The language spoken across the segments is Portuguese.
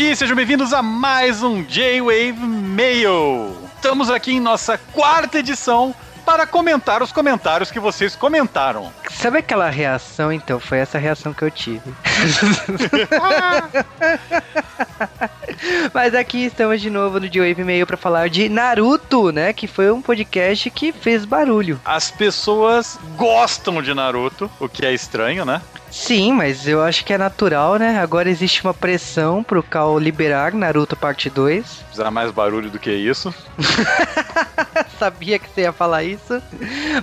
E sejam bem-vindos a mais um J-Wave Mail. Estamos aqui em nossa quarta edição para comentar os comentários que vocês comentaram. Sabe aquela reação? Então, foi essa reação que eu tive. Mas aqui estamos de novo no J-Wave Mail para falar de Naruto, né? Que foi um podcast que fez barulho. As pessoas gostam de Naruto, o que é estranho, né? Sim, mas eu acho que é natural, né? Agora existe uma pressão pro Cal liberar Naruto parte 2. Precisa mais barulho do que isso. Sabia que você ia falar isso.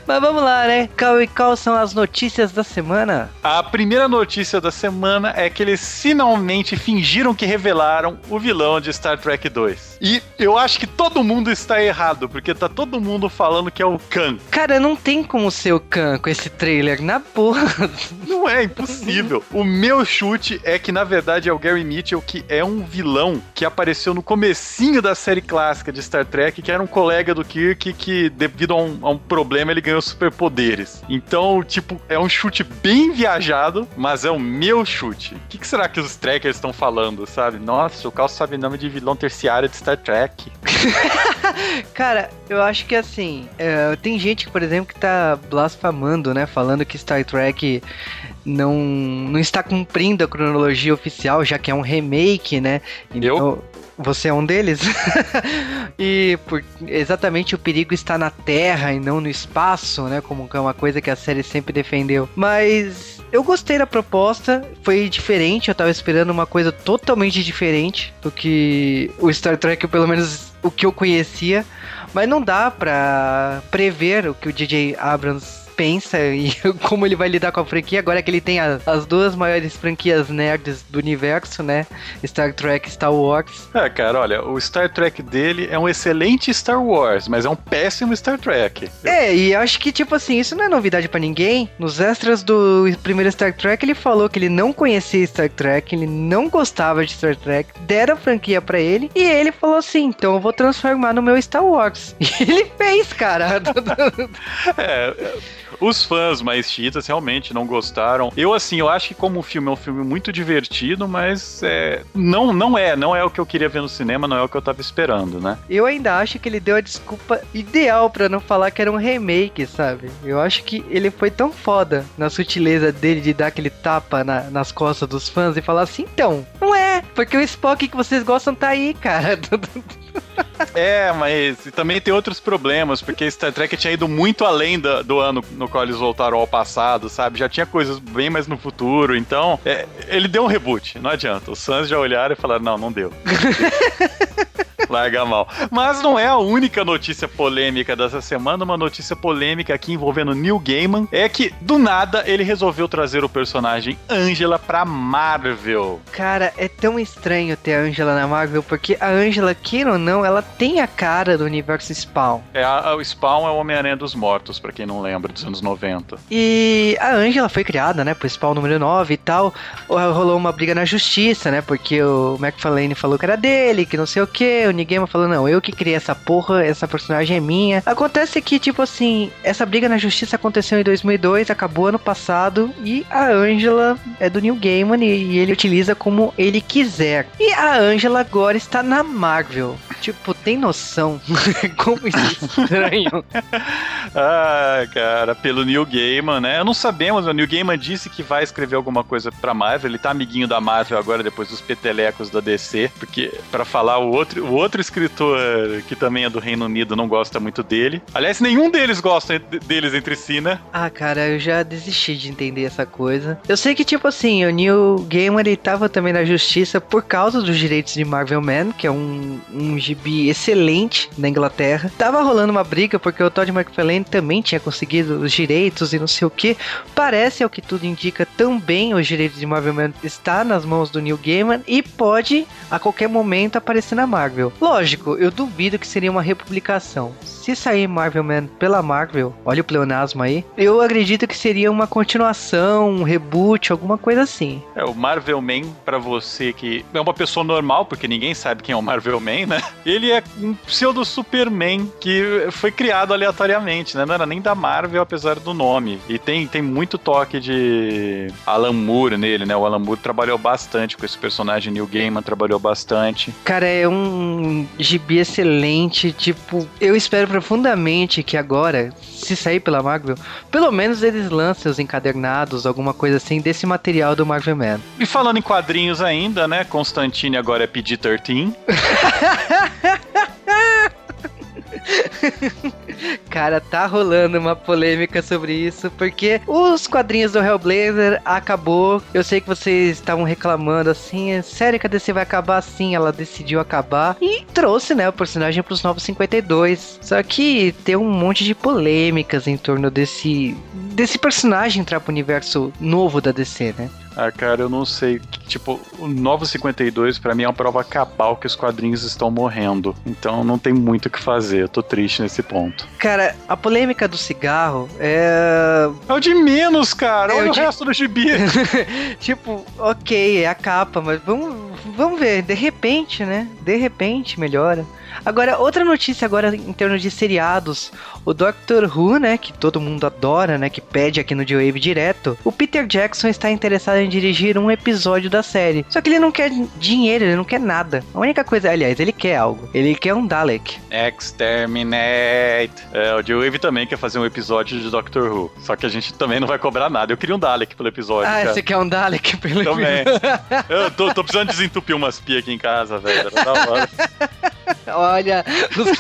Mas vamos lá, né? Cal e quais são as notícias da semana? A primeira notícia da semana é que eles finalmente fingiram que revelaram o vilão de Star Trek 2. E eu acho que todo mundo está errado, porque tá todo mundo falando que é o Khan. Cara, não tem como ser o Khan com esse trailer, na porra. Não é impossível. o meu chute é que, na verdade, é o Gary Mitchell, que é um vilão que apareceu no comecinho da série clássica de Star Trek, que era um colega do Kirk que, devido a um, a um problema, ele ganhou superpoderes. Então, tipo, é um chute bem viajado, mas é o meu chute. O que, que será que os trackers estão falando, sabe? Nossa, o Carl sabe nome de vilão terciário de Star Trek. Cara, eu acho que assim, é, tem gente, por exemplo, que tá blasfamando, né? Falando que Star Trek não, não está cumprindo a cronologia oficial, já que é um remake, né? Então, eu? Você é um deles? e por, exatamente o perigo está na Terra e não no espaço, né? Como é uma coisa que a série sempre defendeu. Mas eu gostei da proposta, foi diferente, eu tava esperando uma coisa totalmente diferente do que o Star Trek, pelo menos o que eu conhecia. Mas não dá pra prever o que o DJ Abrams pensa e como ele vai lidar com a franquia, agora que ele tem a, as duas maiores franquias nerds do universo, né? Star Trek e Star Wars. É, cara, olha, o Star Trek dele é um excelente Star Wars, mas é um péssimo Star Trek. É, e acho que, tipo assim, isso não é novidade para ninguém. Nos extras do primeiro Star Trek, ele falou que ele não conhecia Star Trek, ele não gostava de Star Trek, deram a franquia para ele, e ele falou assim: então eu vou transformar no meu Star Wars. E ele fez, cara. é. Os fãs mais chiitas realmente não gostaram. Eu, assim, eu acho que como filme é um filme muito divertido, mas é, não, não é, não é o que eu queria ver no cinema, não é o que eu tava esperando, né? Eu ainda acho que ele deu a desculpa ideal para não falar que era um remake, sabe? Eu acho que ele foi tão foda na sutileza dele de dar aquele tapa na, nas costas dos fãs e falar assim, então, não é, porque o Spock que vocês gostam tá aí, cara. É, mas também tem outros problemas, porque Star Trek tinha ido muito além do, do ano no qual eles voltaram ao passado, sabe? Já tinha coisas bem mais no futuro, então é, ele deu um reboot, não adianta. Os fãs já olharam e falaram: não, não deu. Larga mal. Mas não é a única notícia polêmica dessa semana. Uma notícia polêmica aqui envolvendo Neil Gaiman é que, do nada, ele resolveu trazer o personagem Angela pra Marvel. Cara, é tão estranho ter a Angela na Marvel, porque a Angela, queira ou não, ela tem a cara do universo Spawn. É, a, o Spawn é o Homem-Aranha dos Mortos, para quem não lembra, dos anos 90. E a Angela foi criada, né, pro Spawn número 9 e tal. Rolou uma briga na justiça, né, porque o McFarlane falou que era dele, que não sei o que, o Gaiman falou, não, eu que criei essa porra, essa personagem é minha. Acontece que, tipo assim, essa briga na justiça aconteceu em 2002, acabou ano passado, e a Angela é do Neil Gaiman e, e ele utiliza como ele quiser. E a Angela agora está na Marvel. Tipo, tem noção como isso é estranho? ah, cara, pelo Neil Gaiman, né? Não sabemos, o Neil Gaiman disse que vai escrever alguma coisa pra Marvel, ele tá amiguinho da Marvel agora, depois dos petelecos da DC, porque para falar o outro, o outro escritor que também é do Reino Unido não gosta muito dele. Aliás, nenhum deles gosta deles entre si, né? Ah, cara, eu já desisti de entender essa coisa. Eu sei que, tipo assim, o Neil Gaiman, ele tava também na justiça por causa dos direitos de Marvel Man, que é um, um gibi excelente na Inglaterra. Tava rolando uma briga porque o Todd McFarlane também tinha conseguido os direitos e não sei o que. Parece, ao que tudo indica, também os direitos de Marvel Man está nas mãos do Neil Gaiman e pode a qualquer momento aparecer na Marvel. Lógico, eu duvido que seria uma republicação. Se sair Marvel Man pela Marvel, olha o pleonasmo aí, eu acredito que seria uma continuação, um reboot, alguma coisa assim. É, o Marvel Man, pra você que é uma pessoa normal, porque ninguém sabe quem é o Marvel Man, né? Ele é um pseudo Superman que foi criado aleatoriamente, né? Não era nem da Marvel, apesar do nome. E tem, tem muito toque de Alan Moore nele, né? O Alan Moore trabalhou bastante com esse personagem, Neil Gaiman trabalhou bastante. Cara, é um gibi excelente, tipo, eu espero profundamente que agora, se sair pela Marvel, pelo menos eles lancem os encadernados, alguma coisa assim, desse material do Marvel Man. E falando em quadrinhos ainda, né? Constantine agora é PG-13. Cara, tá rolando uma polêmica sobre isso, porque os quadrinhos do Hellblazer acabou. Eu sei que vocês estavam reclamando assim, sério que a DC vai acabar assim? Ela decidiu acabar e trouxe, né, o personagem pros Novos 52. Só que tem um monte de polêmicas em torno desse desse personagem entrar pro universo novo da DC, né? Ah, cara, eu não sei. Tipo, o Novo 52 para mim é uma prova cabal que os quadrinhos estão morrendo. Então não tem muito o que fazer. Eu tô triste nesse ponto. Cara, a polêmica do cigarro é. É o de menos, cara. É Olha o, de... resto do gibi. tipo, ok, é a capa, mas vamos, vamos ver. De repente, né? De repente melhora. Agora, outra notícia agora em termos de seriados. O Doctor Who, né, que todo mundo adora, né, que pede aqui no J-Wave direto. O Peter Jackson está interessado em dirigir um episódio da série. Só que ele não quer dinheiro, ele não quer nada. A única coisa, aliás, ele quer algo. Ele quer um Dalek. Exterminate. É, o J-Wave também quer fazer um episódio de Doctor Who. Só que a gente também não vai cobrar nada. Eu queria um Dalek pelo episódio. Ah, cara. você quer um Dalek pelo também. episódio? Também. Eu tô, tô, precisando desentupir umas pias aqui em casa, velho. Da hora. Olha, os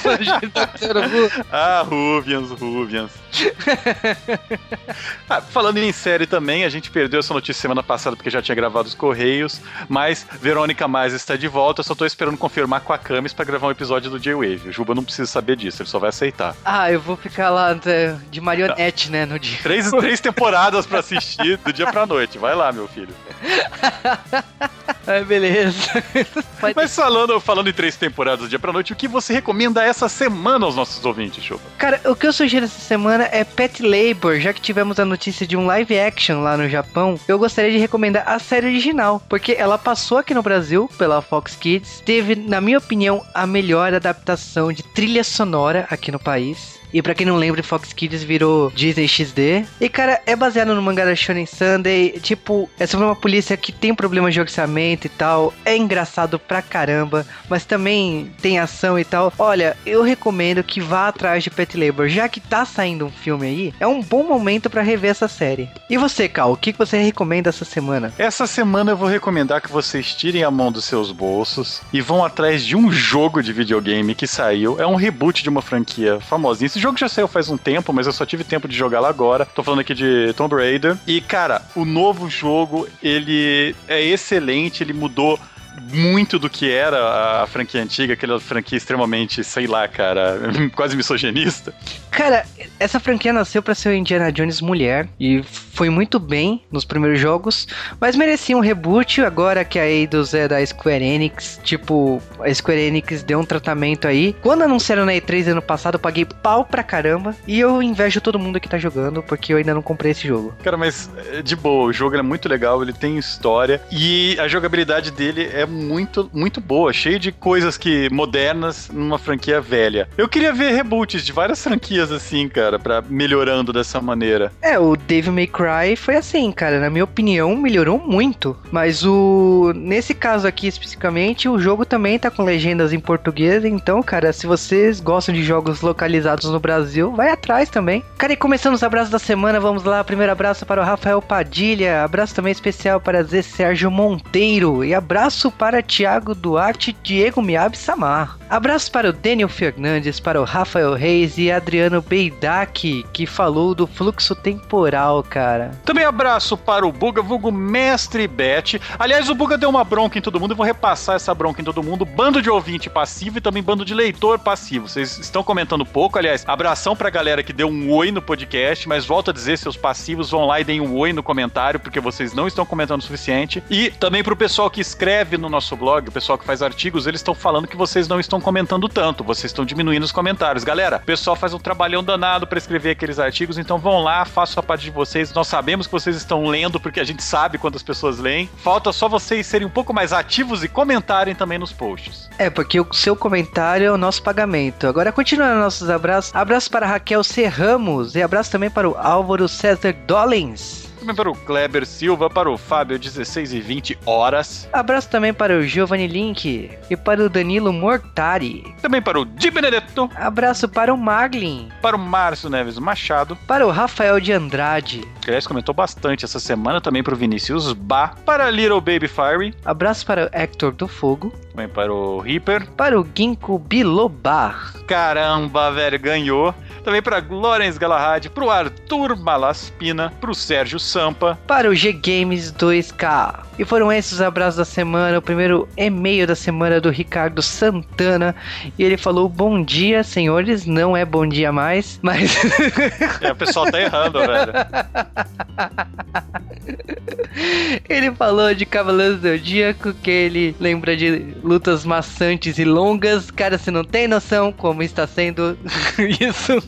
Doctor Who. Ah, Ruvians, Ruvians. ah, falando em série também, a gente perdeu essa notícia semana passada porque já tinha gravado os Correios, mas Verônica Mais está de volta, eu só tô esperando confirmar com a Camis para gravar um episódio do J-Wave. O Juba não precisa saber disso, ele só vai aceitar. Ah, eu vou ficar lá de marionete, né, no dia. Três, três temporadas para assistir do dia pra noite, vai lá, meu filho. Ah, beleza. Mas falando, falando em três temporadas do dia pra noite, o que você recomenda essa semana aos nossos ouvintes, Chupa? Cara, o que eu sugiro essa semana é Pet Labor, já que tivemos a notícia de um live action lá no Japão, eu gostaria de recomendar a série original, porque ela passou aqui no Brasil pela Fox Kids, teve, na minha opinião, a melhor adaptação de trilha sonora aqui no país. E para quem não lembra, Fox Kids virou Disney XD. E cara, é baseado no mangá da Shonen Sunday. Tipo, é sobre uma polícia que tem problemas de orçamento e tal. É engraçado pra caramba, mas também tem ação e tal. Olha, eu recomendo que vá atrás de Pet Labor, já que tá saindo um filme aí. É um bom momento para rever essa série. E você, Cal, o que você recomenda essa semana? Essa semana eu vou recomendar que vocês tirem a mão dos seus bolsos e vão atrás de um jogo de videogame que saiu. É um reboot de uma franquia famosinha esse jogo já saiu faz um tempo, mas eu só tive tempo de jogar lá agora. Tô falando aqui de Tomb Raider. E, cara, o novo jogo, ele é excelente, ele mudou muito do que era a franquia antiga, aquela franquia extremamente, sei lá, cara, quase misoginista. Cara, essa franquia nasceu para ser o Indiana Jones mulher e foi muito bem nos primeiros jogos, mas merecia um reboot agora que a Eidos é da Square Enix. Tipo, a Square Enix deu um tratamento aí. Quando anunciaram na E3 ano passado, eu paguei pau pra caramba e eu invejo todo mundo que tá jogando porque eu ainda não comprei esse jogo. Cara, mas eh, de boa, o jogo é muito legal, ele tem história e a jogabilidade dele é muito, muito boa, cheio de coisas que modernas numa franquia velha. Eu queria ver reboots de várias franquias assim, cara, para melhorando dessa maneira. É, o Devil May Cry foi assim, cara, na minha opinião, melhorou muito, mas o nesse caso aqui especificamente, o jogo também tá com legendas em português, então, cara, se vocês gostam de jogos localizados no Brasil, vai atrás também. Cara, e começando os abraços da semana, vamos lá. Primeiro abraço para o Rafael Padilha, abraço também especial para Zé Sérgio Monteiro e abraço para Tiago Duarte, Diego Miab Samar. Abraço para o Daniel Fernandes, para o Rafael Reis e Adriano Beidak, que falou do fluxo temporal, cara. Também abraço para o Buga, vulgo Mestre Bet. Aliás, o Buga deu uma bronca em todo mundo, eu vou repassar essa bronca em todo mundo. Bando de ouvinte passivo e também bando de leitor passivo. Vocês estão comentando pouco, aliás, abração pra galera que deu um oi no podcast, mas volto a dizer, seus passivos vão lá e deem um oi no comentário, porque vocês não estão comentando o suficiente. E também pro pessoal que escreve no nosso blog, o pessoal que faz artigos, eles estão falando que vocês não estão comentando tanto, vocês estão diminuindo os comentários. Galera, o pessoal faz um trabalhão danado para escrever aqueles artigos, então vão lá, façam a parte de vocês. Nós sabemos que vocês estão lendo, porque a gente sabe quantas pessoas leem. Falta só vocês serem um pouco mais ativos e comentarem também nos posts. É, porque o seu comentário é o nosso pagamento. Agora, continuando nossos abraços, abraço para Raquel Serramos e abraço também para o Álvaro César Dollins também para o Kleber Silva, para o Fábio 16 e 20 horas. Abraço também para o Giovanni Link e para o Danilo Mortari. Também para o Di Benedetto. Abraço para o Marlin. Para o Márcio Neves Machado. Para o Rafael de Andrade. Que aliás comentou bastante essa semana também para o Vinícius Bá. Para Little Baby Fire. Abraço para o Hector do Fogo. Também para o Reaper. Para o Ginkgo Bilobar. Caramba, velho, ganhou. Também para Lorenz Galahad, para o Arthur Malaspina, para o Sérgio Sampa. Para o G Games 2K. E foram esses os abraços da semana. O primeiro e-mail da semana do Ricardo Santana. E ele falou: Bom dia, senhores. Não é bom dia mais, mas. é, o pessoal tá errando, velho. ele falou de Cavaleiros do Zodíaco, que ele lembra de lutas maçantes e longas. Cara, você não tem noção como está sendo isso.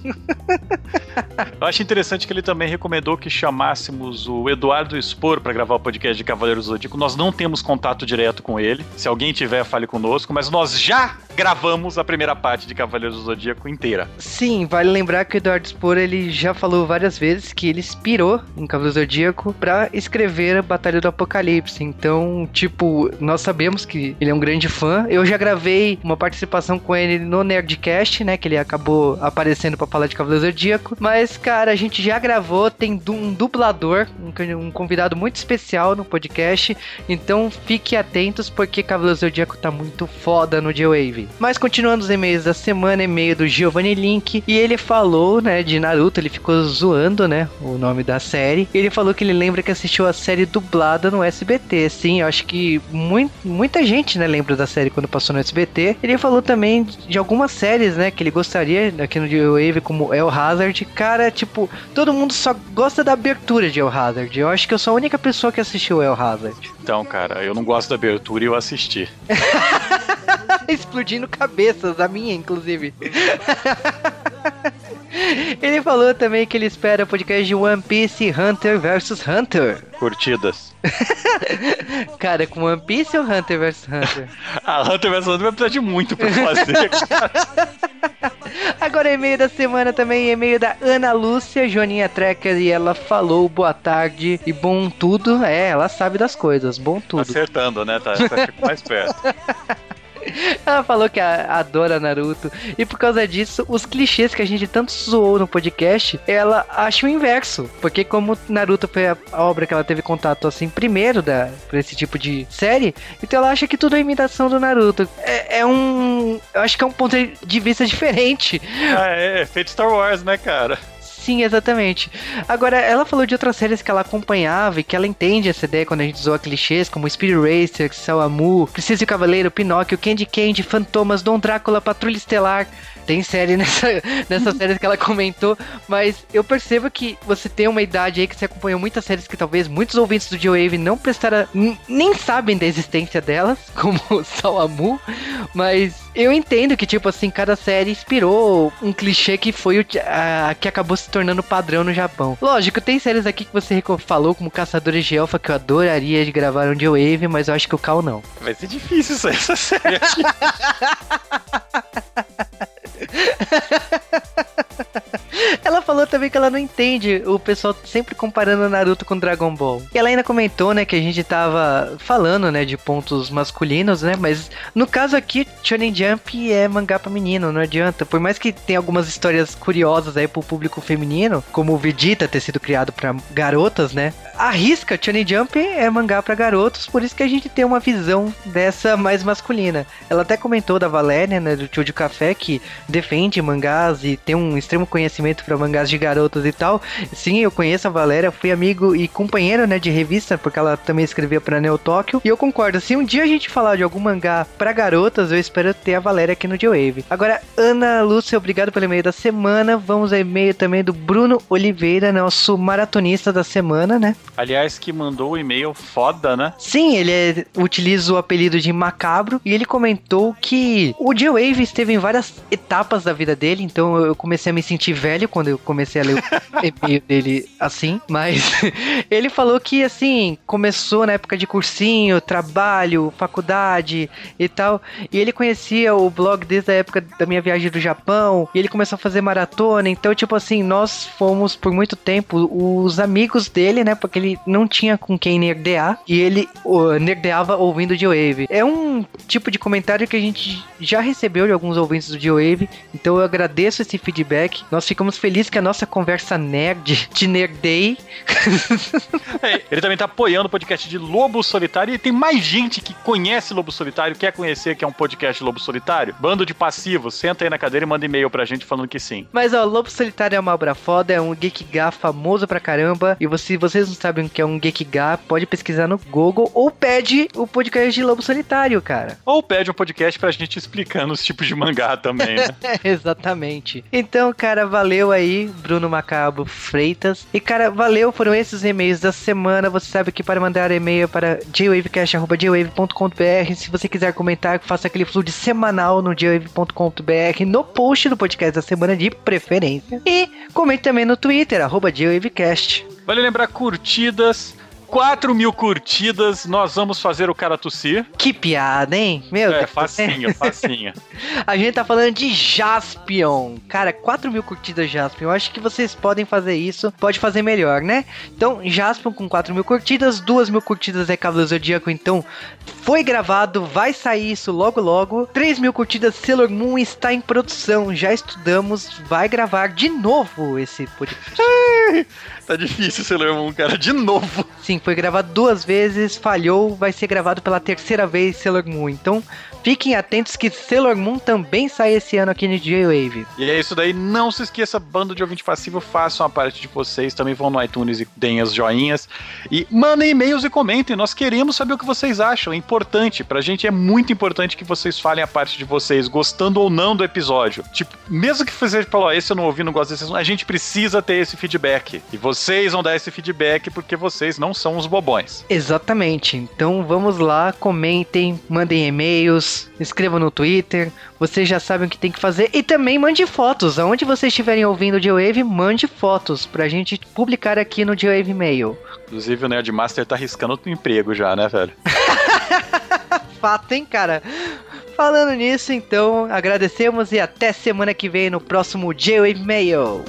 Eu acho interessante que ele também recomendou que chamássemos o Eduardo Spor para gravar o podcast de Cavaleiros do Zodíaco. Nós não temos contato direto com ele. Se alguém tiver, fale conosco, mas nós já gravamos a primeira parte de Cavaleiros do Zodíaco inteira. Sim, vale lembrar que o Eduardo Spor ele já falou várias vezes que ele inspirou em Cavaleiros do Zodíaco para escrever a Batalha do Apocalipse. Então, tipo, nós sabemos que ele é um grande fã. Eu já gravei uma participação com ele no Nerdcast, né, que ele acabou aparecendo para falar de Cavaleiro Zodíaco. Mas, cara, a gente já gravou, tem um dublador, um, convidado muito especial no podcast. Então fique atentos, porque Cavaleiro Zodíaco tá muito foda no J-Wave. Mas continuando os e-mails da semana, e-mail do Giovanni Link. E ele falou, né, de Naruto, ele ficou zoando, né, o nome da série. Ele falou que ele lembra que assistiu a série dublada no SBT. Sim, eu acho que muito, muita gente, né, lembra da série quando passou no SBT. Ele falou também de algumas séries, né, que ele gostaria aqui no J-Wave como El Hazard, cara, tipo, todo mundo só gosta da abertura de El Hazard. Eu acho que eu sou a única pessoa que assistiu El Hazard. Então, cara, eu não gosto da abertura e eu assisti. Explodindo cabeças, a minha, inclusive. Ele falou também que ele espera o podcast de One Piece Hunter vs Hunter. Curtidas. cara, com One Piece ou Hunter vs Hunter? a Hunter vs Hunter vai precisar de muito pra fazer, Agora e-mail da semana também, e-mail da Ana Lúcia, Joaninha Trekker, e ela falou boa tarde e bom tudo. É, ela sabe das coisas, bom tudo. Acertando, né? Tá, tá mais perto. Ela falou que adora Naruto. E por causa disso, os clichês que a gente tanto zoou no podcast, ela acha o inverso. Porque como Naruto foi a obra que ela teve contato assim primeiro da, pra esse tipo de série, então ela acha que tudo é imitação do Naruto. É, é um. Eu acho que é um ponto de vista diferente. Ah, é, é feito Star Wars, né, cara? Sim, exatamente. Agora, ela falou de outras séries que ela acompanhava e que ela entende essa ideia quando a gente zoa clichês, como Speed Racer, Salamu, Princesa e Cavaleiro, Pinóquio, Candy Candy, Fantomas, Dom Drácula, Patrulha Estelar tem série nessa, nessa série que ela comentou, mas eu percebo que você tem uma idade aí que você acompanhou muitas séries que talvez muitos ouvintes do J-Wave não prestaram, nem sabem da existência delas, como Salamu, mas eu entendo que, tipo assim, cada série inspirou um clichê que foi o a, que acabou se tornando padrão no Japão. Lógico, tem séries aqui que você falou, como Caçadores de Elfa, que eu adoraria de gravar um J-Wave, mas eu acho que o Cal não. Vai ser difícil essa série aqui. ela falou também que ela não entende o pessoal sempre comparando Naruto com Dragon Ball. E ela ainda comentou, né, que a gente tava falando, né, de pontos masculinos, né, mas no caso aqui, Shonen Jump é mangá pra menino, não adianta. Por mais que tenha algumas histórias curiosas aí pro público feminino, como o Vegeta ter sido criado para garotas, né, arrisca, Shonen Jump é mangá para garotos, por isso que a gente tem uma visão dessa mais masculina. Ela até comentou da Valéria, né, do Tio de Café, que defende mangás e tem um extremo conhecimento para mangás de garotos e tal. Sim, eu conheço a Valéria, fui amigo e companheiro, né, de revista, porque ela também escrevia para Neo Tóquio. E eu concordo, se um dia a gente falar de algum mangá para garotas, eu espero ter a Valéria aqui no J-Wave. Agora, Ana Lúcia, obrigado pelo e-mail da semana. Vamos ao e-mail também do Bruno Oliveira, nosso maratonista da semana, né? Aliás, que mandou o e-mail foda, né? Sim, ele é, utiliza o apelido de Macabro e ele comentou que o J-Wave esteve em várias etapas da vida dele, então eu comecei a me sentir velho quando eu comecei a ler o e-mail dele assim, mas ele falou que assim, começou na época de cursinho, trabalho, faculdade e tal, e ele conhecia o blog desde a época da minha viagem do Japão, e ele começou a fazer maratona, então tipo assim, nós fomos por muito tempo os amigos dele, né, porque ele não tinha com quem nerdear, e ele uh, nerdeava ouvindo J-Wave. É um tipo de comentário que a gente já recebeu de alguns ouvintes do J-Wave, então eu agradeço esse feedback. Nós ficamos felizes que a nossa conversa nerd de nerdei. é, ele também tá apoiando o podcast de Lobo Solitário e tem mais gente que conhece Lobo Solitário, quer conhecer que é um podcast de Lobo Solitário. Bando de passivos, senta aí na cadeira e manda e-mail pra gente falando que sim. Mas ó, Lobo Solitário é uma obra foda, é um geek gá famoso pra caramba. E se vocês não sabem o que é um geek gá, pode pesquisar no Google ou pede o podcast de Lobo Solitário, cara. Ou pede um podcast pra gente explicando os tipos de mangá também, né? Exatamente. Então, cara, valeu aí, Bruno Macabo Freitas. E, cara, valeu, foram esses e-mails da semana. Você sabe que para mandar e-mail para jwavecast.jwave.com.br. Se você quiser comentar, faça aquele fluxo semanal no jwave.com.br, no post do podcast da semana de preferência. E comente também no Twitter, arroba jwavecast. Vale lembrar curtidas, 4 mil curtidas, nós vamos fazer o cara tossir. Que piada, hein? Meu É, facinho, facinho. A gente tá falando de Jaspion. Cara, 4 mil curtidas Jaspion. Eu acho que vocês podem fazer isso. Pode fazer melhor, né? Então, Jaspion com 4 mil curtidas, 2 mil curtidas é Cavaleiro Zodíaco. Então, foi gravado, vai sair isso logo logo. 3 mil curtidas Sailor Moon está em produção. Já estudamos, vai gravar de novo esse podcast. Tá difícil Sailor Moon, cara, de novo. Sim, foi gravado duas vezes, falhou, vai ser gravado pela terceira vez Sailor Moon. Então, fiquem atentos que Sailor Moon também sai esse ano aqui no J-Wave. E é isso daí, não se esqueça, bando de ouvinte passivo, façam a parte de vocês, também vão no iTunes e deem as joinhas. E mandem e-mails e comentem, nós queremos saber o que vocês acham, é importante, pra gente é muito importante que vocês falem a parte de vocês, gostando ou não do episódio. Tipo, mesmo que você falou, esse eu não ouvi, não gosto desse a gente precisa ter esse feedback. E vocês vão dar esse feedback porque vocês não são os bobões. Exatamente. Então vamos lá, comentem, mandem e-mails, escrevam no Twitter. Vocês já sabem o que tem que fazer. E também mande fotos. Aonde vocês estiverem ouvindo o J-Wave, mande fotos pra gente publicar aqui no J-Wave Mail. Inclusive o Nerdmaster tá arriscando outro emprego já, né, velho? Fato, hein, cara? Falando nisso, então, agradecemos e até semana que vem no próximo J-Wave Mail.